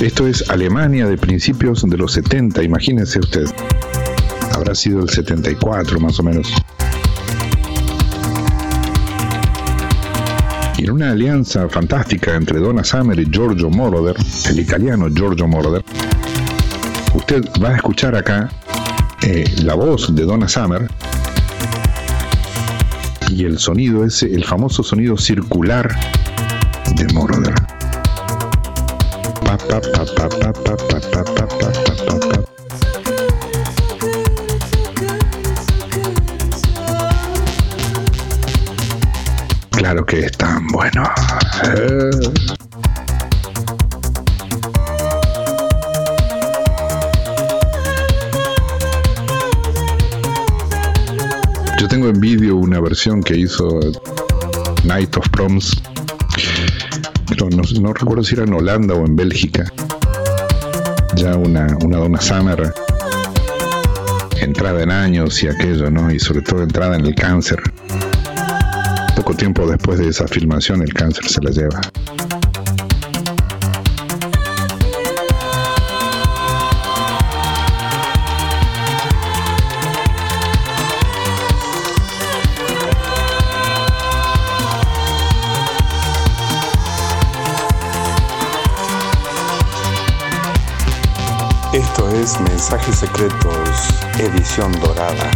Esto es Alemania de principios de los 70, imagínense usted. Habrá sido el 74 más o menos. Y en una alianza fantástica entre Donna Summer y Giorgio Moroder, el italiano Giorgio Moroder, usted va a escuchar acá eh, la voz de Donna Summer y el sonido ese, el famoso sonido circular de Moroder. Claro que es tan bueno. Yo tengo en vídeo una versión que hizo Night of Proms no, recuerdo si era en Holanda o en Bélgica, ya una, una Donna Summer entrada en años y aquello, ¿no? Y sobre todo entrada en el cáncer. Poco tiempo después de esa filmación el cáncer se la lleva. Mensajes Secretos, edición dorada.